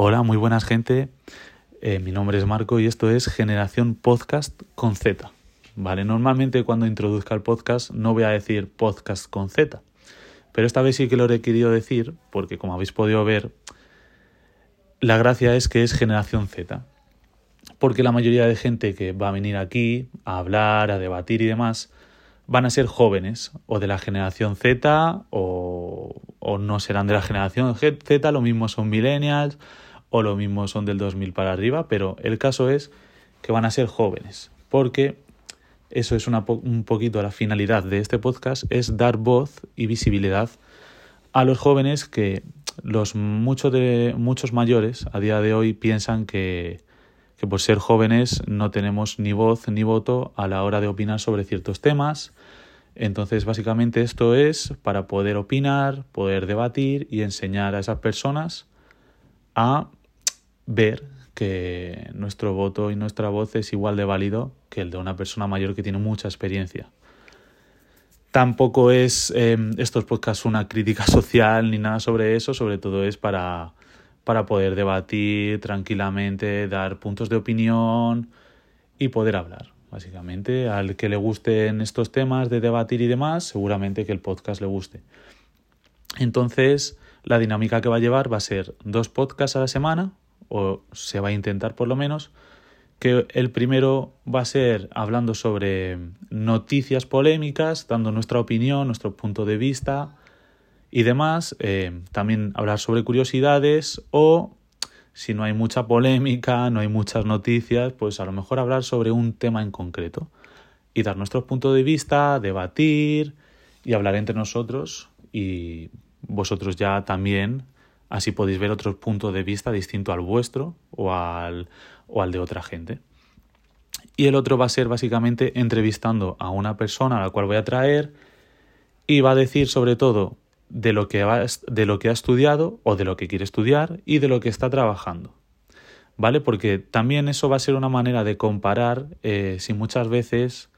Hola, muy buenas gente. Eh, mi nombre es Marco y esto es Generación Podcast con Z. Vale, normalmente cuando introduzca el podcast no voy a decir podcast con Z, pero esta vez sí que lo he querido decir porque como habéis podido ver, la gracia es que es Generación Z. Porque la mayoría de gente que va a venir aquí a hablar, a debatir y demás, van a ser jóvenes o de la generación Z o, o, no serán de la generación Z, lo mismo son millennials o lo mismo son del 2000 para arriba, pero el caso es que van a ser jóvenes, porque eso es una un poquito la finalidad de este podcast, es dar voz y visibilidad a los jóvenes que los muchos de muchos mayores a día de hoy piensan que que por ser jóvenes no tenemos ni voz ni voto a la hora de opinar sobre ciertos temas. Entonces, básicamente esto es para poder opinar, poder debatir y enseñar a esas personas a ver que nuestro voto y nuestra voz es igual de válido que el de una persona mayor que tiene mucha experiencia. Tampoco es eh, estos podcasts una crítica social ni nada sobre eso, sobre todo es para para poder debatir tranquilamente, dar puntos de opinión y poder hablar. Básicamente, al que le gusten estos temas de debatir y demás, seguramente que el podcast le guste. Entonces, la dinámica que va a llevar va a ser dos podcasts a la semana, o se va a intentar por lo menos, que el primero va a ser hablando sobre noticias polémicas, dando nuestra opinión, nuestro punto de vista, y demás. Eh, también hablar sobre curiosidades o si no hay mucha polémica, no hay muchas noticias, pues a lo mejor hablar sobre un tema en concreto y dar nuestro punto de vista, debatir y hablar entre nosotros y vosotros ya también así podéis ver otro punto de vista distinto al vuestro o al, o al de otra gente. Y el otro va a ser básicamente entrevistando a una persona a la cual voy a traer y va a decir sobre todo de lo, que ha, de lo que ha estudiado o de lo que quiere estudiar y de lo que está trabajando. ¿Vale? Porque también eso va a ser una manera de comparar eh, si muchas veces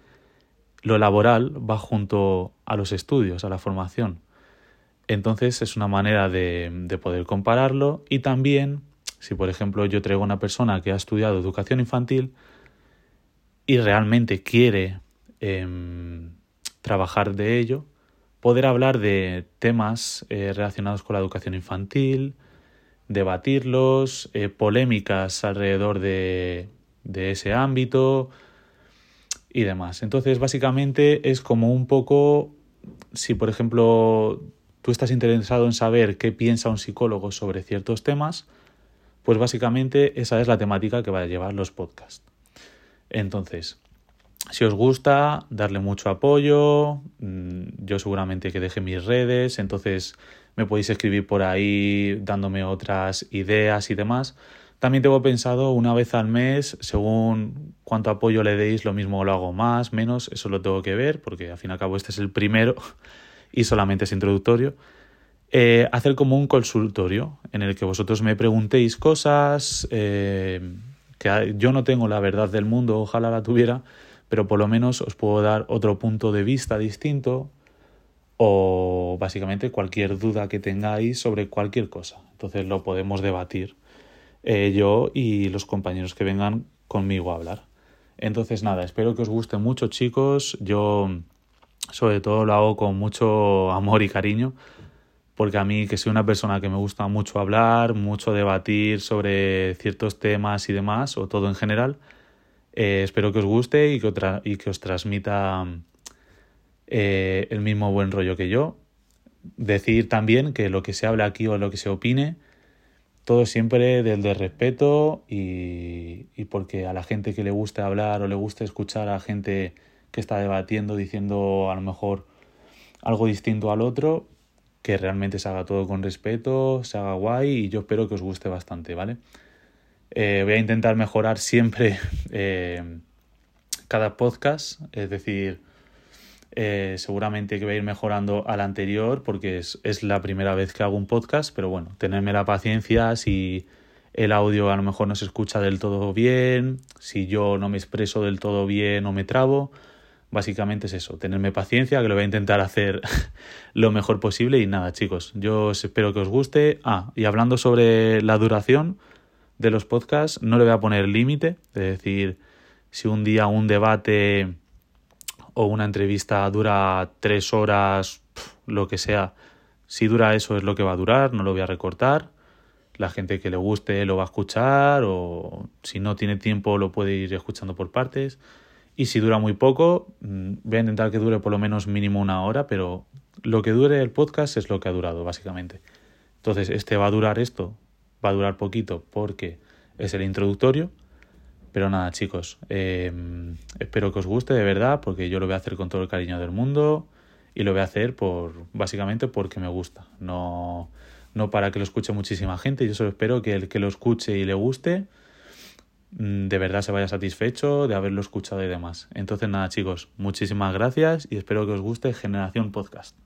lo laboral va junto a los estudios, a la formación. Entonces es una manera de, de poder compararlo y también si por ejemplo yo traigo a una persona que ha estudiado educación infantil y realmente quiere eh, trabajar de ello, poder hablar de temas eh, relacionados con la educación infantil, debatirlos, eh, polémicas alrededor de, de ese ámbito y demás. Entonces, básicamente es como un poco, si por ejemplo tú estás interesado en saber qué piensa un psicólogo sobre ciertos temas, pues básicamente esa es la temática que va a llevar los podcasts. Entonces, si os gusta, darle mucho apoyo. Mm, yo seguramente que deje mis redes, entonces me podéis escribir por ahí dándome otras ideas y demás. También tengo pensado una vez al mes, según cuánto apoyo le deis, lo mismo lo hago más, menos, eso lo tengo que ver, porque al fin y al cabo este es el primero y solamente es introductorio. Eh, hacer como un consultorio en el que vosotros me preguntéis cosas eh, que yo no tengo la verdad del mundo, ojalá la tuviera, pero por lo menos os puedo dar otro punto de vista distinto o básicamente cualquier duda que tengáis sobre cualquier cosa. Entonces lo podemos debatir eh, yo y los compañeros que vengan conmigo a hablar. Entonces nada, espero que os guste mucho chicos. Yo sobre todo lo hago con mucho amor y cariño porque a mí que soy una persona que me gusta mucho hablar, mucho debatir sobre ciertos temas y demás, o todo en general, eh, espero que os guste y que, os transmita eh, el mismo buen rollo que yo. Decir también que lo que se habla aquí o lo que se opine, todo siempre del de respeto y, y porque a la gente que le guste hablar o le guste escuchar a gente que está debatiendo diciendo a lo mejor algo distinto al otro, que realmente se haga todo con respeto, se haga guay y yo espero que os guste bastante, ¿vale? Eh, voy a intentar mejorar siempre eh, cada podcast, es decir, eh, seguramente que voy a ir mejorando al anterior porque es, es, la primera vez que hago un podcast, pero bueno, tenerme la paciencia si el audio a lo mejor no se escucha del todo bien, si yo no me expreso del todo bien o me trabo, básicamente es eso, tenerme paciencia, que lo voy a intentar hacer lo mejor posible y nada, chicos, yo espero que os guste. Ah, y hablando sobre la duración de los podcasts, no le voy a poner límite, es decir, si un día un debate o una entrevista dura tres horas, lo que sea, si dura eso es lo que va a durar, no lo voy a recortar. La gente que le guste lo va a escuchar o si no tiene tiempo lo puede ir escuchando por partes. Y si dura muy poco, mm, voy a intentar que dure por lo menos mínimo una hora, pero lo que dure el podcast es lo que ha durado, básicamente. Entonces, este va a durar esto, va a durar poquito porque es el introductorio. Pero nada, chicos, em, espero que os guste de verdad, porque yo lo voy a hacer con todo el cariño del mundo y lo voy a hacer por básicamente porque me gusta, no, no para que lo escuche muchísima gente. Yo solo espero que el que lo escuche y le guste de verdad se vaya satisfecho de haberlo escuchado y demás. Entonces nada chicos, muchísimas gracias y espero que os guste Generación Podcast.